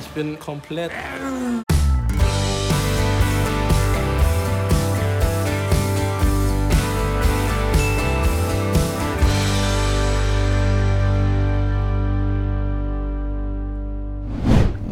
Ich bin komplett.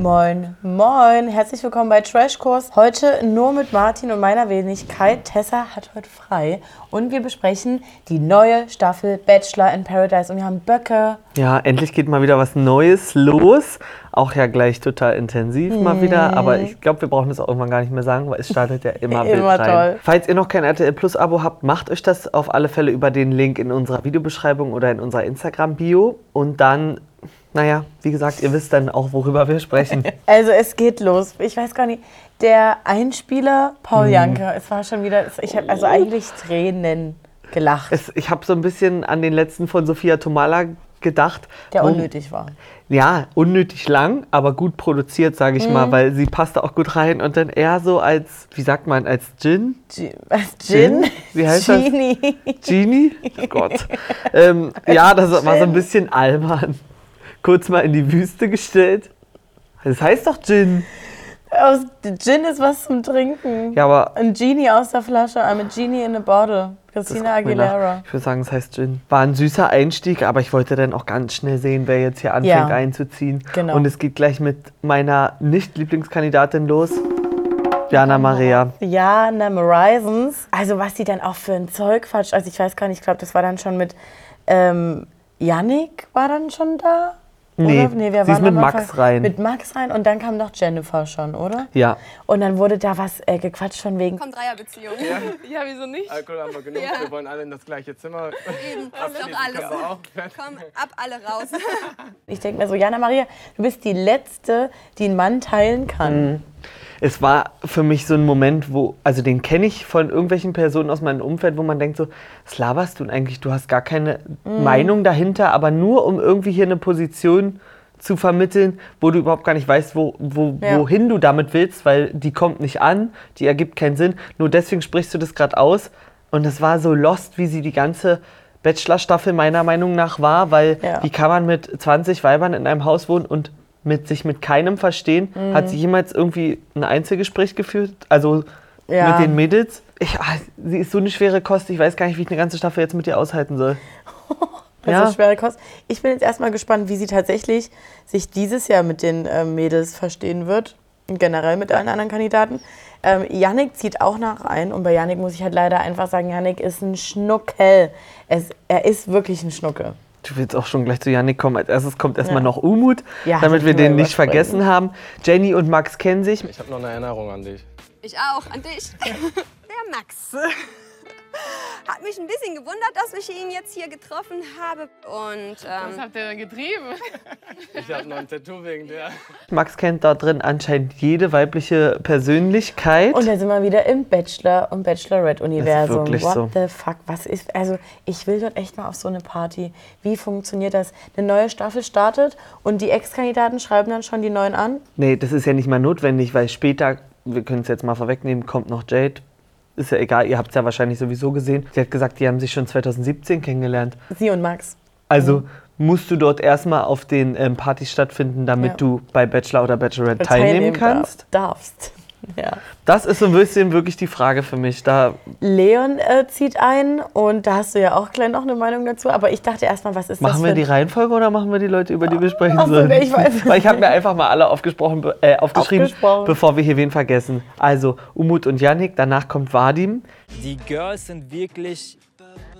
Moin, moin, herzlich willkommen bei Trashkurs. Heute nur mit Martin und meiner Wenigkeit. Tessa hat heute frei und wir besprechen die neue Staffel Bachelor in Paradise und wir haben Böcke. Ja, endlich geht mal wieder was Neues los. Auch ja gleich total intensiv mal wieder. Aber ich glaube, wir brauchen das auch irgendwann gar nicht mehr sagen, weil es startet ja immer, wild Immer rein. toll. Falls ihr noch kein RTL Plus Abo habt, macht euch das auf alle Fälle über den Link in unserer Videobeschreibung oder in unserer Instagram-Bio. Und dann, naja, wie gesagt, ihr wisst dann auch, worüber wir sprechen. Also es geht los. Ich weiß gar nicht, der Einspieler Mhm. Paul Janke, es war schon wieder, ich habe also eigentlich Tränen gelacht, es, ich habe so ein bisschen an den letzten von Sophia Tomala gedacht. der unnötig war. Ja, unnötig lang, aber gut produziert, sage ich Mhm. mal, weil sie passte auch gut rein und dann eher so als, wie sagt man, als Gin? G was, Gin? Gin? Wie heißt das? Genie. Genie? Oh Gott. ähm, ja, das war so ein bisschen albern. Kurz mal in die Wüste gestellt. Das heißt doch Gin. Aus, Gin ist was zum Trinken. Ja, aber Ein Genie aus der Flasche, I'm a Genie in a bottle. Christina. Aguilera. Ich würde sagen, es heißt Gin. War ein süßer Einstieg, aber ich wollte dann auch ganz schnell sehen, wer jetzt hier anfängt Ja. einzuziehen. Genau. Und es geht gleich mit meiner Nicht-Lieblingskandidatin los. Jana Maria. Ja, ne, Horizons. Also was die dann auch für ein Zeug quatscht. Also ich weiß gar nicht, ich glaube, das war dann schon mit ähm, Yannick war dann schon da. Nee, oder? nee wir sie ist waren mit am Max Anfang- rein. Mit Max rein und dann kam noch Jennifer schon, oder? Ja. Und dann wurde da was äh, gequatscht von wegen, Komm, Dreierbeziehung. Ja. wieso nicht? Alkohol haben wir genug. Ja. Wir wollen alle in das gleiche Zimmer. Eben, das ist doch alles. Komm, ab alle raus. ich denke mir so, Jana Maria, du bist die Letzte, die einen Mann teilen kann. Mhm. Es war für mich so ein Moment, wo, also den kenne ich von irgendwelchen Personen aus meinem Umfeld, wo man denkt so, was laberst du eigentlich? Du hast gar keine Mhm. Meinung dahinter, aber nur um irgendwie hier eine Position zu vermitteln, wo du überhaupt gar nicht weißt, wo, wo, Ja. wohin du damit willst, weil die kommt nicht an, die ergibt keinen Sinn. Nur deswegen sprichst du das gerade aus. Und es war so lost, wie sie die ganze Bachelor-Staffel meiner Meinung nach war, weil Ja. wie kann man mit 20 Weibern in einem Haus wohnen und mit sich mit keinem verstehen? Mhm. Hat sie jemals irgendwie ein Einzelgespräch geführt? Also Ja. mit den Mädels? Ich, ah, sie ist so eine schwere Kost, ich weiß gar nicht, wie ich eine ganze Staffel jetzt mit ihr aushalten soll. Also Ja. schwere Kost. Ich bin jetzt erstmal gespannt, wie sie tatsächlich sich dieses Jahr mit den ähm, Mädels verstehen wird. Und generell mit allen anderen Kandidaten. Ähm, Yannick zieht auch nach ein. Und bei Yannick muss ich halt leider einfach sagen, Yannick ist ein Schnuckel. Es, er ist wirklich ein Schnuckel. Du willst auch schon gleich zu Yannick kommen. Als erstes kommt erstmal Ja. noch Umut, Ja, damit wir den nicht vergessen haben. Jenny und Max kennen sich. Ich habe noch eine Erinnerung an dich. Ich auch, an dich. Der Max. Hat mich ein bisschen gewundert, dass ich ihn jetzt hier getroffen habe. Und Was ähm, habt ihr denn getrieben? Ich habe noch ein Tattoo wegen dir. Max kennt da drin anscheinend jede weibliche Persönlichkeit. Und dann sind wir wieder im Bachelor- und Bachelorette-Universum. What so. the fuck? Was ist. Also, ich will dort echt mal auf so eine Party. Wie funktioniert das? Eine neue Staffel startet und die Ex-Kandidaten schreiben dann schon die neuen an? Nee, das ist ja nicht mal notwendig, weil später, wir können es jetzt mal vorwegnehmen, kommt noch Jade. Ist ja egal, ihr habt es ja wahrscheinlich sowieso gesehen. Sie hat gesagt, die haben sich schon 2017 kennengelernt. Sie und Max. Also musst du dort erstmal auf den ähm, Partys stattfinden, damit Ja. du bei Bachelor oder Bachelorette teilnehmen kannst. Darf, darfst. Ja. Das ist so ein bisschen wirklich die Frage für mich. Da Leon äh, zieht ein und da hast du ja auch gleich noch eine Meinung dazu. Aber ich dachte erstmal, was ist das machen wir die Reihenfolge oder machen wir die Leute, über die wir sprechen Ach so, sollen? nee, ich weiß Weil ich habe mir einfach mal alle aufgesprochen, äh, aufgeschrieben, Aufgesprochen. bevor wir hier wen vergessen. Also Umut und Yannick, danach kommt Vadim. Die Girls sind wirklich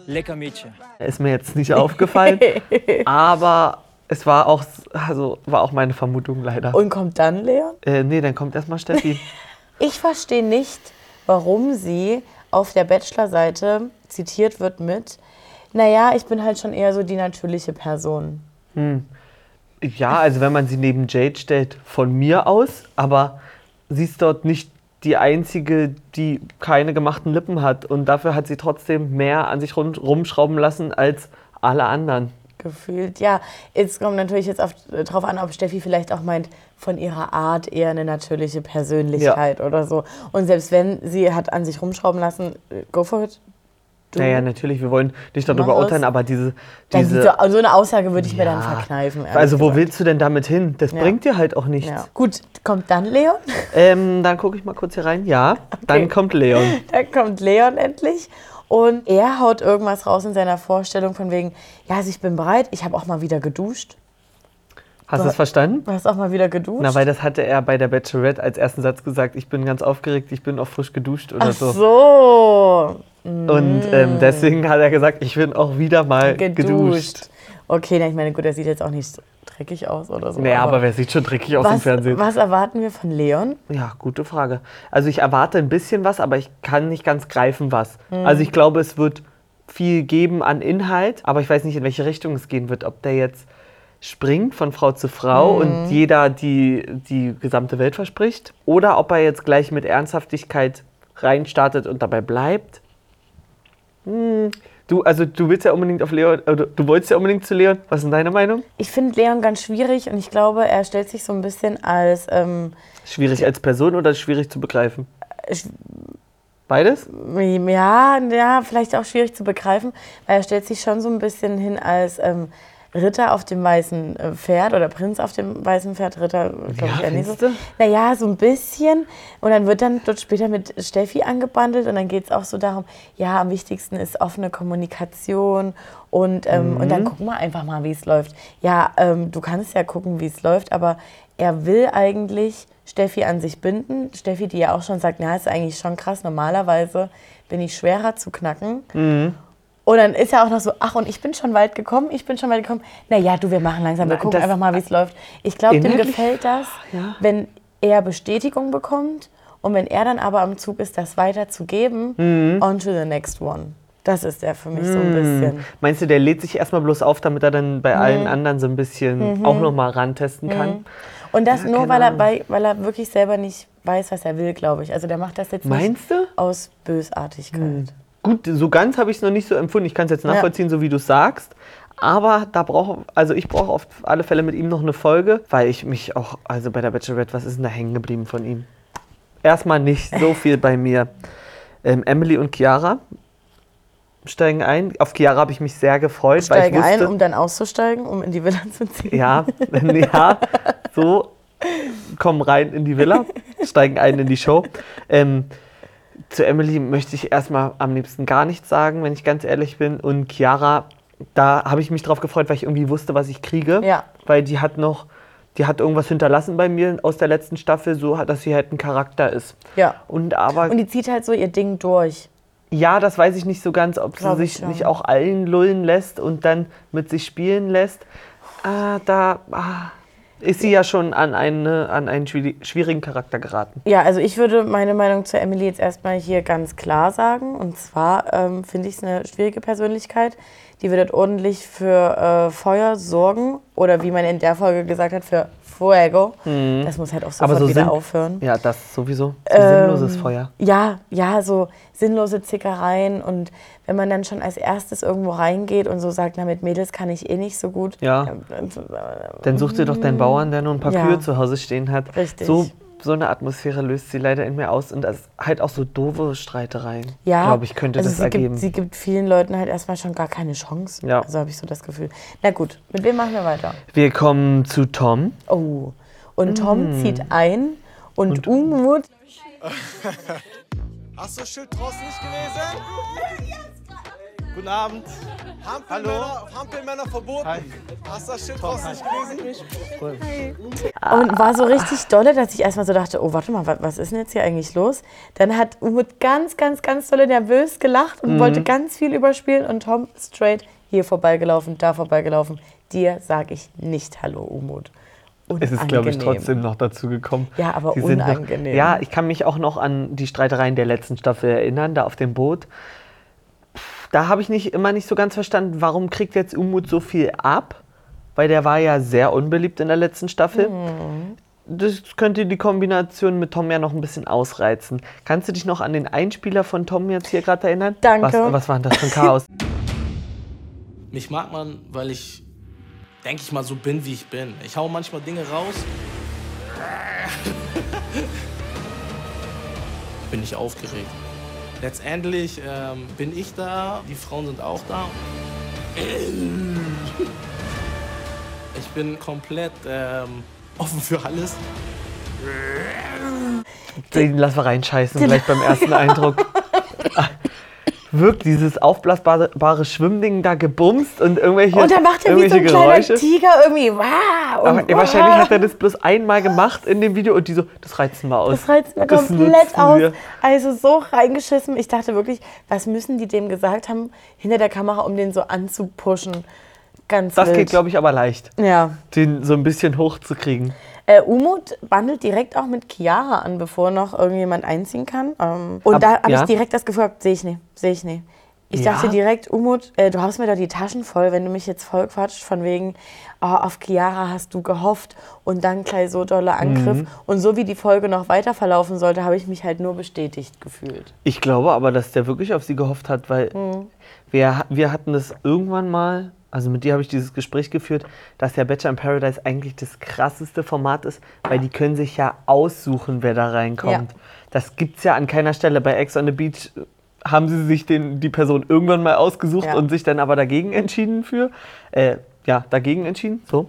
lecker Mädchen. Ist mir jetzt nicht aufgefallen, aber es war auch, also war auch meine Vermutung leider. Und kommt dann Leon? Äh, nee, dann kommt erstmal Steffi. Ich verstehe nicht, warum sie auf der Bachelor-Seite zitiert wird mit, naja, ich bin halt schon eher so die natürliche Person. Ja, also wenn man sie neben Jade stellt, von mir aus, aber sie ist dort nicht die einzige, die keine gemachten Lippen hat. Und dafür hat sie trotzdem mehr an sich rumschrauben lassen als alle anderen. Gefühlt, ja. Jetzt kommt natürlich jetzt auf, drauf an, ob Steffi vielleicht auch meint, von ihrer Art eher eine natürliche Persönlichkeit oder so. Und selbst wenn sie hat an sich rumschrauben lassen, go for it. Du? Naja, natürlich, wir wollen nicht darüber urteilen, aber diese. Dann diese so, so eine Aussage würde ich mir dann Ja. verkneifen. also, wo gesagt. willst du denn damit hin? Das Ja. bringt dir halt auch nichts. Ja. Gut, kommt dann Leon? Ähm, dann gucke ich mal kurz hier rein. Ja, dann kommt Leon. Dann kommt Leon endlich. Und er haut irgendwas raus in seiner Vorstellung von wegen, ja, also ich bin bereit, ich habe auch mal wieder geduscht. Hast du es verstanden? Du hast auch mal wieder geduscht? Na, weil das hatte er bei der Bachelorette als ersten Satz gesagt. Ich bin ganz aufgeregt, ich bin auch frisch geduscht oder Ach so. so, Und ähm, deswegen hat er gesagt, ich bin auch wieder mal geduscht. geduscht. Okay, na, ich meine, gut, er sieht jetzt auch nicht dreckig aus oder so. Naja, aber wer sieht schon dreckig aus im was, Fernsehen? was erwarten wir von Leon? Ja, gute Frage. Also ich erwarte ein bisschen was, aber ich kann nicht ganz greifen, was. Also ich glaube, es wird viel geben an Inhalt, aber ich weiß nicht, in welche Richtung es gehen wird. Ob der jetzt springt von Frau zu Frau und jeder die, die gesamte Welt verspricht oder ob er jetzt gleich mit Ernsthaftigkeit reinstartet und dabei bleibt. Hm. Du, also du willst ja unbedingt auf Leon, oder du wolltest ja unbedingt zu Leon. Was ist deine Meinung? Ich finde Leon ganz schwierig und ich glaube, er stellt sich so ein bisschen als ähm, Schwierig als Person oder schwierig zu begreifen? sch- Beides? Ja, ja, vielleicht auch schwierig zu begreifen, weil er stellt sich schon so ein bisschen hin als ähm, Ritter auf dem weißen äh, Pferd oder Prinz auf dem weißen Pferd. Ritter, glaube Ja, ich, nicht so. Naja, so ein bisschen. Und dann wird dann dort später mit Steffi angebandelt und dann geht es auch so darum, ja, am wichtigsten ist offene Kommunikation und, ähm, und dann Mhm. gucken wir einfach mal, wie es läuft. Ja, ähm, du kannst ja gucken, wie es läuft, aber er will eigentlich Steffi an sich binden. Steffi, die ja auch schon sagt, na, ist eigentlich schon krass, normalerweise bin ich schwerer zu knacken. Mhm. Und dann ist er auch noch so, ach, und ich bin schon weit gekommen, ich bin schon weit gekommen. Naja, du, wir machen langsam, wir Na, gucken einfach mal, wie es läuft. Ich glaube, dem gefällt das, Ja. wenn er Bestätigung bekommt und wenn er dann aber am Zug ist, das weiterzugeben, Mhm. on to the next one. Das ist er für mich so ein bisschen. Meinst du, der lädt sich erstmal bloß auf, damit er dann bei Mhm. allen anderen so ein bisschen auch nochmal rantesten kann? Und das nur, keine weil er, bei, weil er wirklich selber nicht weiß, was er will, glaube ich. Also der macht das jetzt Meinst du? nicht aus Bösartigkeit. Gut, so ganz habe ich es noch nicht so empfunden. Ich kann es jetzt nachvollziehen, so wie du es sagst. Aber da brauche, also ich brauche auf alle Fälle mit ihm noch eine Folge, weil ich mich auch, also bei der Bachelorette, was ist denn da hängen geblieben von ihm? Erstmal nicht so viel bei mir. Ähm, Emily und Chiara steigen ein. Auf Chiara habe ich mich sehr gefreut, Steige weil ich ein, wusste, um dann auszusteigen, um in die Villa zu ziehen. Ja, ja, so kommen rein in die Villa, steigen ein in die Show. Ähm, zu Emily möchte ich erstmal am liebsten gar nichts sagen, wenn ich ganz ehrlich bin. Und Chiara, da habe ich mich drauf gefreut, weil ich irgendwie wusste, was ich kriege. Ja. Weil die hat noch, die hat irgendwas hinterlassen bei mir aus der letzten Staffel, so dass sie halt ein Charakter ist. Ja. Und aber, Und die zieht halt so ihr Ding durch. ja, das weiß ich nicht so ganz, ob sie Glaub ich sich schon. nicht auch allen lullen lässt und dann mit sich spielen lässt. Ah, da ah, ist sie ja schon an, eine, an einen schwieri- schwierigen Charakter geraten. Ja, also ich würde meine Meinung zu Emily jetzt erstmal hier ganz klar sagen. Und zwar ähm, finde ich es eine schwierige Persönlichkeit. Die wird ordentlich für äh, Feuer sorgen. Oder wie man in der Folge gesagt hat, für Fuego. Das muss halt auch sofort Mhm. so wieder sinn- aufhören. Ja, das sowieso. So Ähm, sinnloses Feuer. Ja, ja, so sinnlose Zickereien. Und wenn man dann schon als erstes irgendwo reingeht und so sagt, na, mit Mädels kann ich eh nicht so gut. Ja. dann- Dann such dir doch deinen Bauern, der nur ein paar Ja. Kühe zu Hause stehen hat. Richtig. So, so eine Atmosphäre löst sie leider in mir aus. Und das halt auch so doofe Streitereien. Ja, Glaube ich, könnte also das sie ergeben. Gibt, sie gibt vielen Leuten halt erstmal schon gar keine Chance. Ja. Also habe ich so das Gefühl. Na gut, mit wem machen wir weiter? Wir kommen zu Tom. Oh. Und Tom Mm. zieht ein und, Umut. Hast du das Schild draußen nicht gelesen? Guten Abend. Hampelmänner, Hampelmänner verboten. Hast du das Schild draußen nicht gelesen? Und war so richtig dolle, dass ich erstmal so dachte, oh, warte mal, wa- was ist denn jetzt hier eigentlich los? Dann hat Umut ganz, ganz, ganz dolle nervös gelacht Mhm. und wollte ganz viel überspielen und Tom straight hier vorbeigelaufen, da vorbeigelaufen. Dir sage ich nicht Hallo, Umut. Es ist, glaube ich, Unangenehm. trotzdem noch dazu gekommen. Ja, aber Die sind noch- unangenehm. ja, ich kann mich auch noch an die Streitereien der letzten Staffel erinnern, da auf dem Boot. Da habe ich nicht, immer nicht so ganz verstanden, warum kriegt jetzt Umut so viel ab? Weil der war ja sehr unbeliebt in der letzten Staffel. Mhm. Das könnte die Kombination mit Tom ja noch ein bisschen ausreizen. Kannst du dich noch an den Einspieler von Tom jetzt hier gerade erinnern? Danke. Was, was war denn das für ein Chaos? Mich mag man, weil ich, denke ich mal, so bin, wie ich bin. Ich hau manchmal Dinge raus. Ich bin nicht aufgeregt. Letztendlich ähm, bin ich da, die Frauen sind auch da. Ich bin komplett ähm, offen für alles. Den lassen wir reinscheißen, gleich beim ersten Eindruck. Wirkt dieses aufblasbare Schwimmding da gebumst und irgendwelche, Und dann macht er wie so ein irgendwelche kleiner Geräusche. Tiger irgendwie. Wow, und Aber wahrscheinlich hat er das bloß einmal gemacht in dem Video und die so, das reizen wir aus. Das reizt mir Das komplett aus. wir. Also so reingeschissen. Ich dachte wirklich, was müssen die dem gesagt haben hinter der Kamera, um den so anzupushen? Ganz Das wild. geht, glaube ich, aber leicht, Ja. den so ein bisschen hochzukriegen. Äh, Umut bandelt direkt auch mit Chiara an, bevor noch irgendjemand einziehen kann. Ähm, und Ab- da habe ja? ich direkt das Gefühl, gehabt, sehe ich nicht, sehe ich nicht. Ich Ja? dachte direkt, Umut, äh, du hast mir doch die Taschen voll, wenn du mich jetzt voll quatscht, von wegen, oh, auf Chiara hast du gehofft und dann gleich so doller Angriff. Mhm. Und so wie die Folge noch weiter verlaufen sollte, habe ich mich halt nur bestätigt gefühlt. Ich glaube aber, dass der wirklich auf sie gehofft hat, weil Mhm. wir, wir hatten das irgendwann mal, also mit dir habe ich dieses Gespräch geführt, dass der Bachelor in Paradise eigentlich das krasseste Format ist, weil die können sich ja aussuchen, wer da reinkommt. Ja. Das gibt es ja an keiner Stelle. Bei Ex on the Beach haben sie sich den, die Person irgendwann mal ausgesucht Ja. und sich dann aber dagegen entschieden für. Äh, ja, dagegen entschieden, so.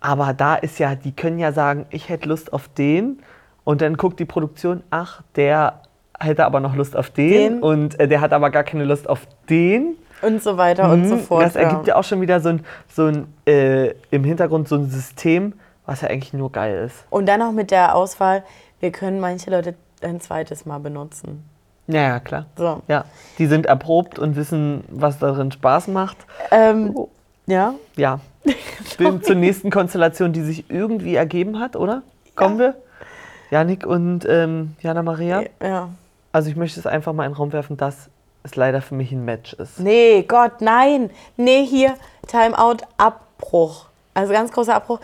Aber da ist ja, die können ja sagen, ich hätte Lust auf den und dann guckt die Produktion, ach, der hätte aber noch Lust auf den, Den. und äh, der hat aber gar keine Lust auf den. Und so weiter und so Mhm, fort. Das ergibt ja auch schon wieder so ein, so ein äh, im Hintergrund so ein System, was ja eigentlich nur geil ist. Und dann auch mit der Auswahl, wir können manche Leute ein zweites Mal benutzen. Ja, ja, klar. So. Ja, die sind erprobt und wissen, was darin Spaß macht. Ähm, ja, Ja. Bin zur nächsten Konstellation, die sich irgendwie ergeben hat, oder? Kommen wir? Janik und ähm, Jana Maria. ja. Also ich möchte es einfach mal in den Raum werfen, dass es leider für mich ein Match ist. Nee, Gott, nein. Nee, hier, Timeout, Abbruch. Also ganz großer Abbruch.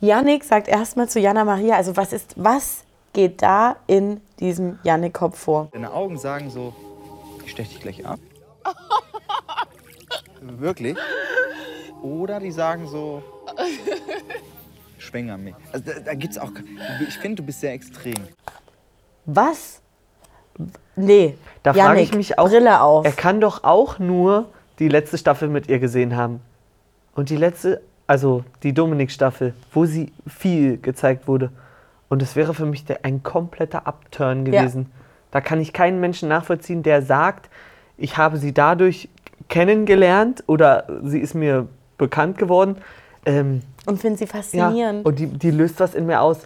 Yannick sagt erstmal zu Jana Maria, also was ist, was geht da in diesem Yannick-Kopf vor? Deine Augen sagen so, ich stech dich gleich ab. Wirklich? Oder die sagen so, schwänger mich. Also da, da gibt's auch. Ich finde, du bist sehr extrem. Was? Nee, Da frage ich mich auch, Brille auf. er kann doch auch nur die letzte Staffel mit ihr gesehen haben. Und die letzte, also die Dominik-Staffel, wo sie viel gezeigt wurde. Und es wäre für mich der, ein kompletter Upturn Ja. gewesen. Da kann ich keinen Menschen nachvollziehen, der sagt, ich habe sie dadurch kennengelernt oder sie ist mir bekannt geworden. Ähm, Und finde sie ja, faszinierend. und die, die löst was in mir aus.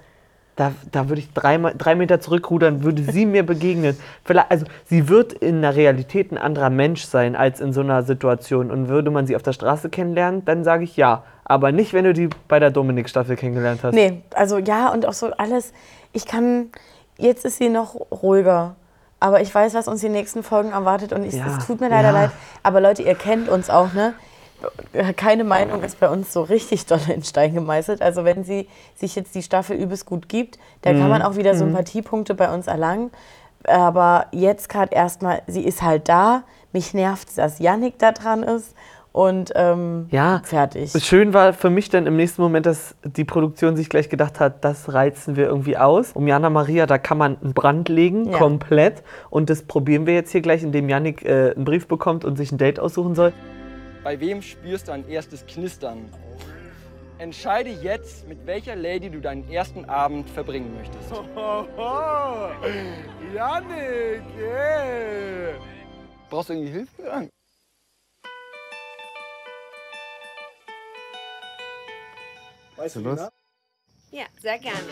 Da, da würde ich drei, drei Meter zurückrudern, würde sie mir begegnen. Vielleicht, also sie wird in der Realität ein anderer Mensch sein als in so einer Situation. Und würde man sie auf der Straße kennenlernen, dann sage ich ja. Aber nicht, wenn du die bei der Dominik-Staffel kennengelernt hast. Nee, also ja, und auch so alles. Ich kann. Jetzt ist sie noch ruhiger. Aber ich weiß, was uns die nächsten Folgen erwartet und ich, Ja, es tut mir leider ja. leid. Aber Leute, ihr kennt uns auch, ne? Keine Meinung ist bei uns so richtig doll in Stein gemeißelt. Also wenn sie sich jetzt die Staffel übelst gut gibt, da Mhm. kann man auch wieder Sympathiepunkte bei uns erlangen. Aber jetzt gerade erstmal, sie ist halt da. Mich nervt, dass Yannick da dran ist. Und ähm, Ja, fertig. Schön war für mich dann im nächsten Moment, dass die Produktion sich gleich gedacht hat, das reizen wir irgendwie aus. Um Jana Maria, da kann man einen Brand legen, Ja. komplett. Und das probieren wir jetzt hier gleich, indem Yannick äh, einen Brief bekommt und sich ein Date aussuchen soll. Bei wem spürst du ein erstes Knistern? Entscheide jetzt, mit welcher Lady du deinen ersten Abend verbringen möchtest. Janik, yeah. Brauchst du irgendwie Hilfe? Weißt du was? Ja, sehr gerne.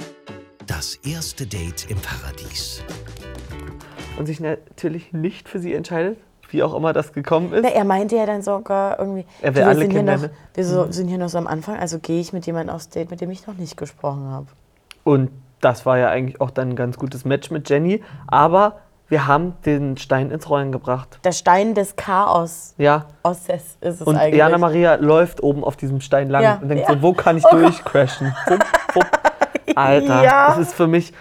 Das erste Date im Paradies. Und sich natürlich nicht für sie entscheidet, wie auch immer das gekommen ist. Na, er meinte ja dann sogar irgendwie, Er will alle sind hier noch, wir so, sind hier noch so am Anfang, also gehe ich mit jemandem aufs Date, mit dem ich noch nicht gesprochen habe. Und das war ja eigentlich auch dann ein ganz gutes Match mit Jenny. Aber wir haben den Stein ins Rollen gebracht. Der Stein des Chaos Ja. aus ist es Und eigentlich. Jana Maria läuft oben auf diesem Stein lang Ja, und denkt ja. so, wo kann ich Oh durchcrashen? Wupp, wupp. Alter, Ja. das ist für mich.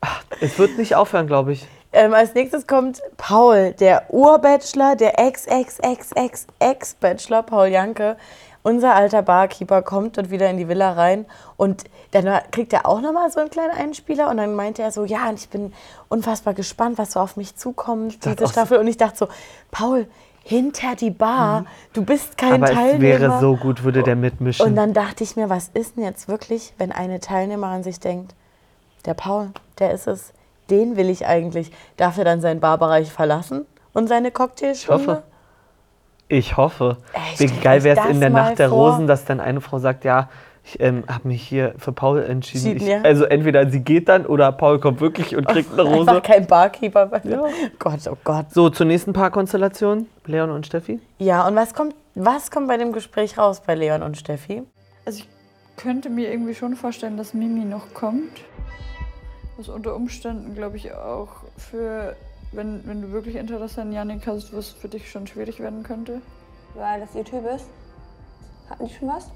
Ach, es wird nicht aufhören, glaube ich. Ähm, als nächstes kommt Paul, der Urbachelor, der Ex-Ex-Ex-Ex-Ex-Bachelor, Paul Janke. unser alter Barkeeper kommt dort wieder in die Villa rein und dann kriegt er auch nochmal so einen kleinen Einspieler und dann meinte er so, ja, und ich bin unfassbar gespannt, was so auf mich zukommt, diese Staffel. Und ich dachte so, Paul, hinter die Bar, du bist kein Aber es Teilnehmer. wäre so gut, würde der mitmischen. Und dann dachte ich mir, was ist denn jetzt wirklich, wenn eine Teilnehmerin sich denkt, der Paul, der ist es, den will ich eigentlich. Darf er dann seinen Barbereich verlassen und seine ich Cocktailstunde? hoffe. Ich hoffe. Ey, Wie geil wäre es in der Nacht der vor. Rosen, dass dann eine Frau sagt, ja, ich ähm, habe mich hier für Paul entschieden. Ich, ja. Also entweder sie geht dann oder Paul kommt wirklich und kriegt eine Rose. Einfach kein Barkeeper. Gott, oh Gott. So, zur nächsten Paarkonstellation. Leon und Steffi. Ja, und was kommt, was kommt bei dem Gespräch raus bei Leon und Steffi? Also ich könnte mir irgendwie schon vorstellen, dass Mimi noch kommt. Was unter Umständen, glaube ich, auch für, wenn, wenn du wirklich Interesse an Janik hast, was für dich schon schwierig werden könnte. Weil das ihr Typ ist. Hatten die schon was?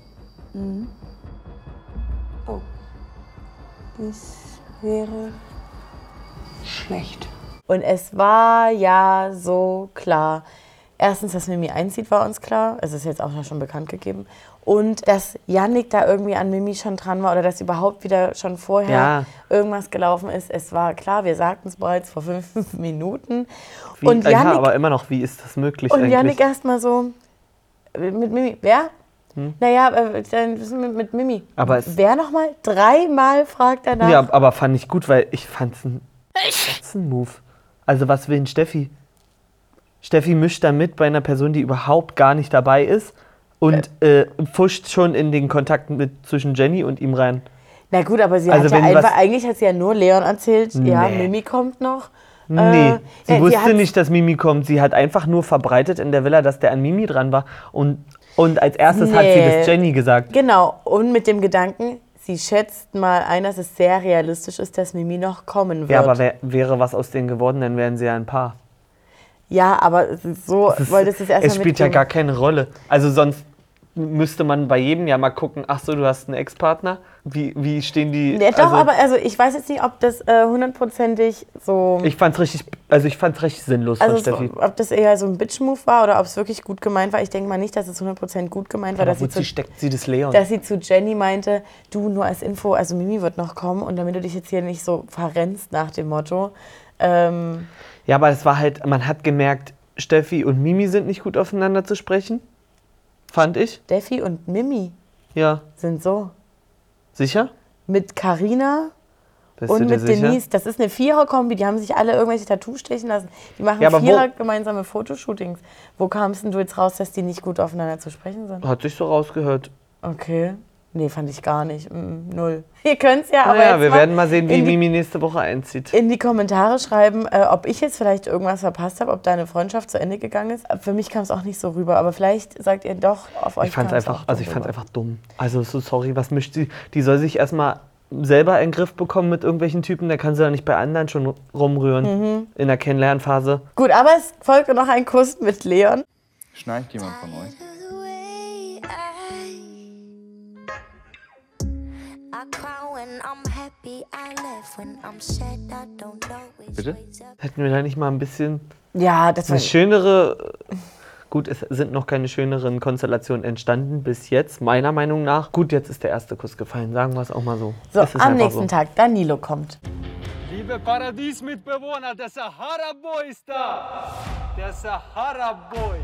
Mhm. Oh. Das wäre schlecht. Und es war ja so klar. Erstens, dass Mimi einzieht, war uns klar. Es ist jetzt auch schon bekannt gegeben. Und dass Yannick da irgendwie an Mimi schon dran war oder dass überhaupt wieder schon vorher Ja. irgendwas gelaufen ist. Es war klar, wir sagten es bereits vor fünf Minuten. Wie, und ja, Yannick, aber immer noch, wie ist das möglich und eigentlich? Yannick erstmal so, äh, mit Mimi, wer? Hm? Naja, äh, dann wir mit Mimi. Aber es- wer nochmal? Dreimal fragt er nach. Ja, aber fand ich gut, weil ich fand es ein Move. Also was will denn Steffi? Steffi mischt da mit bei einer Person, die überhaupt gar nicht dabei ist und äh, pfuscht schon in den Kontakt mit zwischen Jenny und ihm rein. Na gut, aber sie Also hat ja einfach, eigentlich hat sie ja nur Leon erzählt, ja, Nee. Mimi kommt noch. Nee, Äh, sie ja, wusste nicht, dass Mimi kommt. Sie hat einfach nur verbreitet in der Villa, dass der an Mimi dran war. Und, und als erstes hat sie Nee. das Jenny gesagt. Genau, und mit dem Gedanken, sie schätzt mal ein, dass es sehr realistisch ist, dass Mimi noch kommen wird. Ja, aber wär, wäre was aus denen geworden, dann wären sie ja ein Paar. Ja, aber es so, ist- wolltest du es erstmal es spielt ja mitgeben. gar keine Rolle. Also sonst müsste man bei jedem ja mal gucken, ach so, du hast einen Ex-Partner. Wie, wie stehen die? Ja, doch, also, aber also ich weiß jetzt nicht, ob das äh, hundertprozentig so. Ich fand's richtig, also ich fand's richtig sinnlos also Steffi. so, ob das eher so ein Bitch-Move war oder ob es wirklich gut gemeint war. Ich denke mal nicht, dass es 100% gut gemeint war, Aber dass sie, wozu zu, steckt sie das Leon? dass sie zu Jenny meinte, du nur als Info, also Mimi wird noch kommen und damit du dich jetzt hier nicht so verrennst nach dem Motto. Ähm, Ja, aber es war halt, man hat gemerkt, Steffi und Mimi sind nicht gut aufeinander zu sprechen. Fand ich. Steffi und Mimi Ja. sind so. Sicher? Mit Carina Bist und mit sicher? Denise. Das ist eine Vierer-Kombi. Die haben sich alle irgendwelche Tattoos stechen lassen. Die machen Ja, wo- Vierer gemeinsame Fotoshootings. Wo kamst denn du jetzt raus, dass die nicht gut aufeinander zu sprechen sind? Hat sich so rausgehört. Okay. Nee, fand ich gar nicht. Mm, null. Ihr könnt's ja, aber Naja, jetzt wir mal werden mal sehen, wie die, Mimi nächste Woche einzieht. in die Kommentare schreiben, äh, ob ich jetzt vielleicht irgendwas verpasst habe, ob deine Freundschaft zu Ende gegangen ist. Für mich kam es auch nicht so rüber, aber vielleicht sagt ihr doch, auf euch Ich fand's kam's einfach, auch also ich rüber. einfach dumm. Also so sorry, was mischt sie? Die soll sich erstmal selber in den Griff bekommen mit irgendwelchen Typen, der kann sie ja nicht bei anderen schon rumrühren Mhm. in der Kennenlernphase. Gut, aber es folgte noch ein Kuss mit Leon. Schneidet jemand von euch? Bitte? Hätten wir da nicht mal ein bisschen Ja, das war eine schönere. Gut, es sind noch keine schöneren Konstellationen entstanden bis jetzt, meiner Meinung nach. Gut, jetzt ist der erste Kuss gefallen, sagen wir es auch mal so. So, am nächsten so. Tag, Danilo kommt. Liebe Paradiesmitbewohner, der Sahara-Boy ist da. Der Sahara-Boy.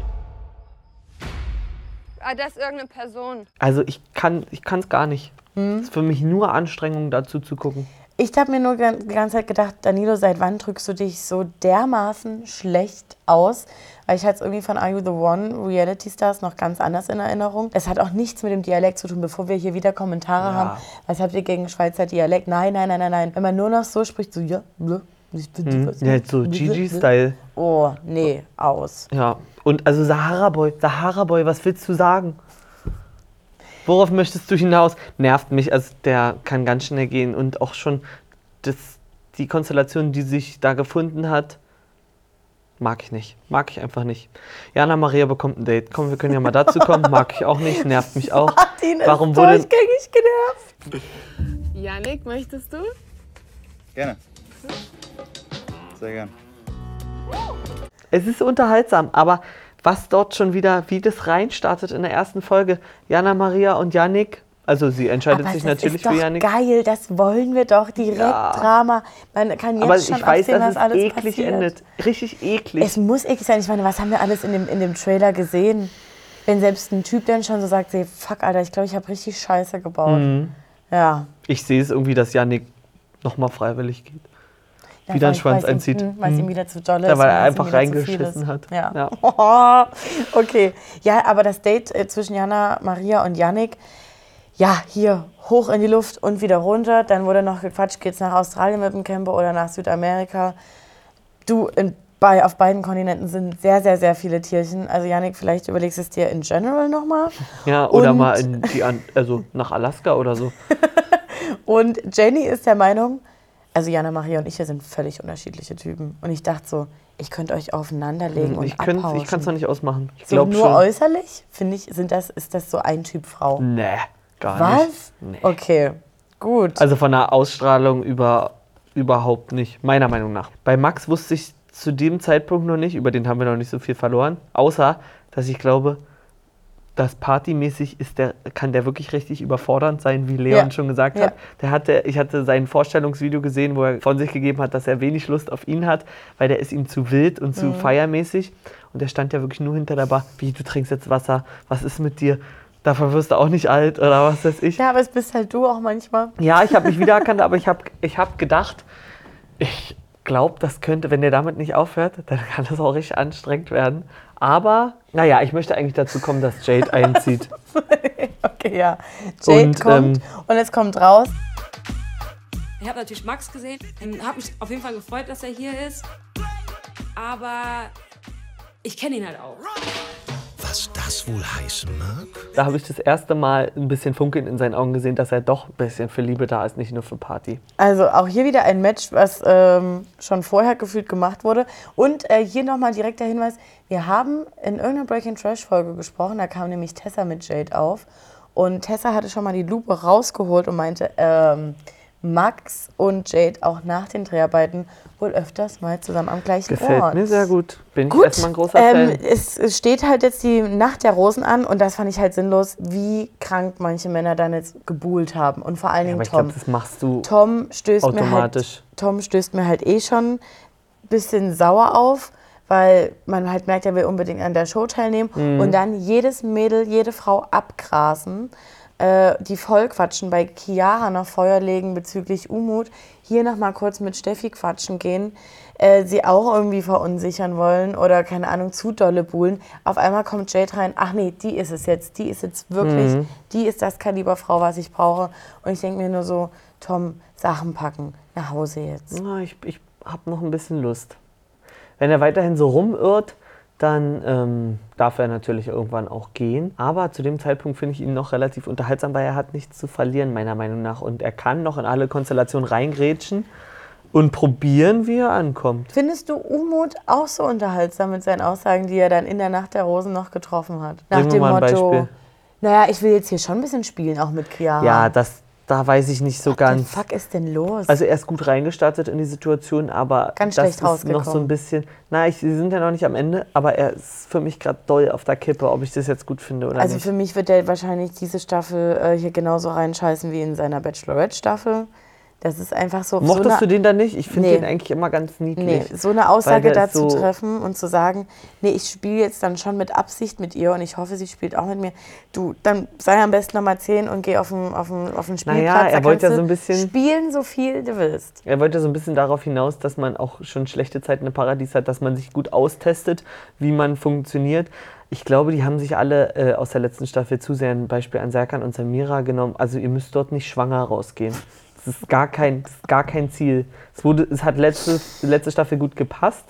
Ah, das ist irgendeine Person. Also ich kann es gar nicht. Hm? Es ist für mich nur Anstrengung, dazu zu gucken. Ich habe mir nur die ganze Zeit gedacht, Danilo, seit wann drückst du dich so dermaßen schlecht aus? Weil ich hatte es irgendwie von Are You the One, Reality Stars, noch ganz anders in Erinnerung. Es hat auch nichts mit dem Dialekt zu tun, bevor wir hier wieder Kommentare Ja. haben. Was habt ihr gegen Schweizer Dialekt? Nein, nein, nein, nein, nein. Wenn man nur noch so spricht, so ja, blö, Hm? was- Ja, so. Gigi-Style. Oh, nee, aus. Ja. Und also Sahara Boy, Sahara Boy, was willst du sagen? Worauf möchtest du hinaus? Nervt mich, also der kann ganz schnell gehen und auch schon das, die Konstellation, die sich da gefunden hat, mag ich nicht. Mag ich einfach nicht. Jana Maria bekommt ein Date. Komm, wir können ja mal dazu kommen. Mag ich auch nicht, nervt mich auch. Martin ist Warum wurde durchgängig genervt. Janik, möchtest du? Gerne. Sehr gern. Es ist unterhaltsam, aber was dort schon wieder, wie das reinstartet in der ersten Folge. Jana Maria und Yannick, also sie entscheidet Aber sich natürlich ist doch für Yannick. geil, das wollen wir doch. Direkt Ja. Drama. Man kann jetzt Aber schon ich weiß, absehen, dass was es alles eklig passiert. endet. Richtig eklig. Es muss eklig sein. Ich meine, was haben wir alles in dem, in dem Trailer gesehen? Wenn selbst ein Typ dann schon so sagt, hey, fuck, Alter, ich glaube, ich habe richtig Scheiße gebaut. Mhm. Ja. Ich sehe es irgendwie, dass Yannick nochmal freiwillig geht. Ja, wieder einen Schwanz einzieht. hm, Weil es ihm Mhm. wieder zu doll ist. Ja, weil er einfach reingeschissen hat. Ja. Ja. okay. Ja, aber das Date äh, zwischen Jana, Maria und Yannick, ja, hier hoch in die Luft und wieder runter. Dann wurde noch gequatscht, geht's nach Australien mit dem Camper oder nach Südamerika. Du, in, bei, auf beiden Kontinenten sind sehr, sehr, sehr viele Tierchen. Also Yannick, vielleicht überlegst du es dir in general nochmal. Ja, oder Und- mal in die, also nach Alaska oder so. Und Jenny ist der Meinung, also Jana, Maria und ich, wir sind völlig unterschiedliche Typen. Und ich dachte so, ich könnte euch aufeinanderlegen und Ich, könnt- abpauschen. ich kann es noch nicht ausmachen. Ich so glaube nur schon. äußerlich, finde ich, sind das, ist das so ein Typ Frau. Nee, gar Was? nicht. Nee. Okay, gut. Also von der Ausstrahlung über, überhaupt nicht, meiner Meinung nach. Bei Max wusste ich zu dem Zeitpunkt noch nicht, über den haben wir noch nicht so viel verloren, außer dass ich glaube, dass partymäßig ist der, kann der wirklich richtig überfordernd sein, wie Leon Ja. schon gesagt Ja. hat. Der hatte, ich hatte sein Vorstellungsvideo gesehen, wo er von sich gegeben hat, dass er wenig Lust auf ihn hat, weil der ist ihm zu wild und zu Mhm. feiermäßig. Und der stand ja wirklich nur hinter der Bar. Wie, du trinkst jetzt Wasser, was ist mit dir? Davon wirst du auch nicht alt oder was weiß ich. Ja, aber es bist halt du auch manchmal. Ja, ich habe mich wiedererkannt, aber ich habe ich hab gedacht, ich glaube, das könnte, wenn der damit nicht aufhört, dann kann das auch richtig anstrengend werden. Aber, naja, ich möchte eigentlich dazu kommen, dass Jade einzieht. Okay, ja. Jade Und, kommt ähm, und es kommt raus. Ich habe natürlich Max gesehen, habe mich auf jeden Fall gefreut, dass er hier ist. Aber ich kenne ihn halt auch. Was das wohl heißen mag? Da habe ich das erste Mal ein bisschen Funkeln in seinen Augen gesehen, dass er doch ein bisschen für Liebe da ist, nicht nur für Party. Also auch hier wieder ein Match, was ähm, schon vorher gefühlt gemacht wurde. Und äh, hier nochmal direkt der Hinweis, wir haben in irgendeiner Breaking Trash Folge gesprochen, da kam nämlich Tessa mit Jade auf. Und Tessa hatte schon mal die Lupe rausgeholt und meinte, ähm, Max und Jade auch nach den Dreharbeiten wohl öfters mal zusammen am gleichen Gefällt Ort. mir sehr gut. Bin Gut, ich erstmal ein großer ähm, Fan. es, es steht halt jetzt die Nacht der Rosen an und das fand ich halt sinnlos, wie krank manche Männer dann jetzt gebuhlt haben. Und vor allen Dingen ich Tom. glaube, das machst du Tom stößt mir halt, automatisch. Tom stößt mir halt eh schon ein bisschen sauer auf, weil man halt merkt, er will unbedingt an der Show teilnehmen Mhm. und dann jedes Mädel, jede Frau abgrasen, äh, die voll quatschen, bei Chiara noch Feuer legen bezüglich Umut, hier noch mal kurz mit Steffi quatschen gehen, äh, sie auch irgendwie verunsichern wollen oder keine Ahnung, zu dolle buhlen. Auf einmal kommt Jade rein, ach nee, die ist es jetzt, die ist jetzt wirklich, Mhm. die ist das Kaliber Frau, was ich brauche. Und ich denke mir nur so, Tom, Sachen packen, nach Hause jetzt. Na, ich ich habe noch ein bisschen Lust. Wenn er weiterhin so rumirrt, dann ähm, darf er natürlich irgendwann auch gehen. Aber zu dem Zeitpunkt finde ich ihn noch relativ unterhaltsam, weil er hat nichts zu verlieren, meiner Meinung nach. Und er kann noch in alle Konstellationen reingrätschen und probieren, wie er ankommt. Findest du Umut auch so unterhaltsam mit seinen Aussagen, die er dann in der Nacht der Rosen noch getroffen hat? Nach Bring dem mal ein Motto, Beispiel. naja, ich will jetzt hier schon ein bisschen spielen, auch mit Chiara. Ja, das, da weiß ich nicht so Was ganz. fuck ist denn los? Also er ist gut reingestartet in die Situation, aber Ganz das schlecht ist noch so rausgekommen. ein bisschen. Na, ich, sie sind ja noch nicht am Ende, aber er ist für mich gerade doll auf der Kippe, ob ich das jetzt gut finde oder also nicht. für mich wird er wahrscheinlich diese Staffel äh, hier genauso reinscheißen wie in seiner Bachelorette-Staffel. Das ist einfach so. Mochtest so eine, du den dann nicht? Ich finde Nee. den eigentlich immer ganz niedlich. Nee, so eine Aussage dazu so- treffen und zu sagen, nee, ich spiele jetzt dann schon mit Absicht mit ihr und ich hoffe, sie spielt auch mit mir. Du, dann sei am besten Nummer 10 und geh auf den, auf den, auf den Spielplatz. Naja, er wollte ja so ein bisschen- Spielen, so viel du willst. Er wollte so ein bisschen darauf hinaus, dass man auch schon schlechte Zeiten im Paradies hat, dass man sich gut austestet, wie man funktioniert. Ich glaube, die haben sich alle äh, aus der letzten Staffel zu sehr ein Beispiel an Serkan und Samira genommen. Also ihr müsst dort nicht schwanger rausgehen. Das ist gar kein, das ist gar kein Ziel. Es, wurde, es hat letzte, letzte Staffel gut gepasst,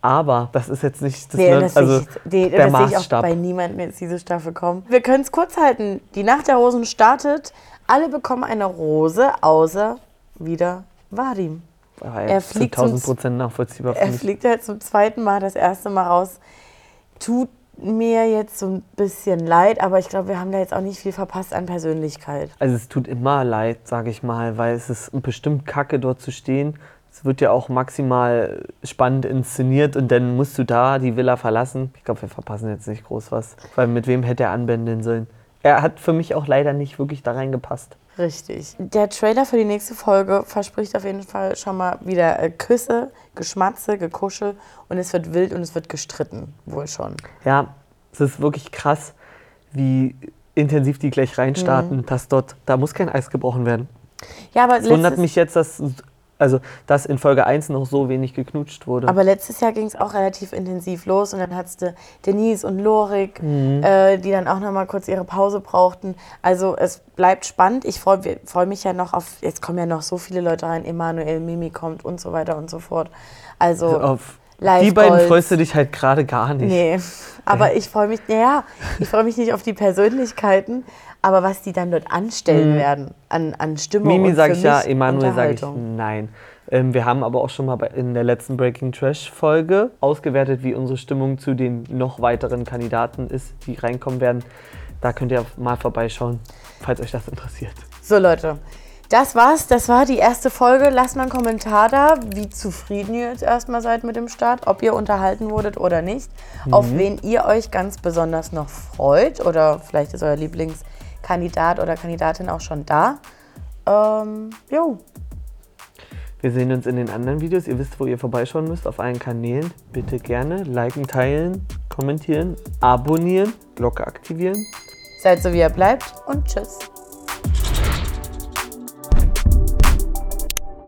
aber das ist jetzt nicht das, Nee, ne, das also ich, nee, der das sehe ich auch Maßstab. bei niemandem jetzt diese Staffel kommen. Wir können es kurz halten. Die Nacht der Rosen startet. Alle bekommen eine Rose, außer wieder Vadim. Aber er fliegt zum 1000 Prozent nachvollziehbar für Er fliegt halt zum zweiten Mal, das erste Mal raus. Tut mir jetzt so ein bisschen leid, aber ich glaube, wir haben da jetzt auch nicht viel verpasst an Persönlichkeit. Also es tut immer leid, sage ich mal, weil es ist bestimmt kacke, dort zu stehen, Es wird ja auch maximal spannend inszeniert und dann musst du da die Villa verlassen. Ich glaube, wir verpassen jetzt nicht groß was. Weil mit wem hätte er anbändeln sollen? Er hat für mich auch leider nicht wirklich da reingepasst. Richtig. Der Trailer für die nächste Folge verspricht auf jeden Fall schon mal wieder äh, Küsse, Geschmatze, Gekuschel und es wird wild und es wird gestritten. Wohl schon. Ja, es ist wirklich krass, wie intensiv die gleich reinstarten, Mhm. dass dort, da muss kein Eis gebrochen werden. Ja, aber Es wundert mich jetzt, dass, also, dass in Folge 1 noch so wenig geknutscht wurde. Aber letztes Jahr ging es auch relativ intensiv los und dann hattest du Denise und Lorik, Mhm. äh, die dann auch noch mal kurz ihre Pause brauchten. Also es bleibt spannend. Ich freue freu mich ja noch auf, jetzt kommen ja noch so viele Leute rein, Emanuel, Mimi kommt und so weiter und so fort. Also Auf Live die beiden Goals. freust du dich halt gerade gar nicht. Nee, aber ich freue mich, ja, ich freue mich nicht auf die Persönlichkeiten, aber was die dann dort anstellen Mhm. werden an, an Stimmung Mimi sage ich ja, Emanuel sage ich nein. Ähm, wir haben aber auch schon mal bei, in der letzten Breaking Trash Folge ausgewertet, wie unsere Stimmung zu den noch weiteren Kandidaten ist, die reinkommen werden. Da könnt ihr mal vorbeischauen, falls euch das interessiert. So Leute, das war's. Das war die erste Folge. Lasst mal einen Kommentar da, wie zufrieden ihr jetzt erstmal seid mit dem Start, ob ihr unterhalten wurdet oder nicht, Mhm. auf wen ihr euch ganz besonders noch freut oder vielleicht ist euer Lieblingskandidat oder Kandidatin auch schon da. Ähm, jo. Wir sehen uns in den anderen Videos. Ihr wisst, wo ihr vorbeischauen müsst, auf allen Kanälen. Bitte gerne liken, teilen, kommentieren, abonnieren, Glocke aktivieren. Seid so wie ihr bleibt und tschüss.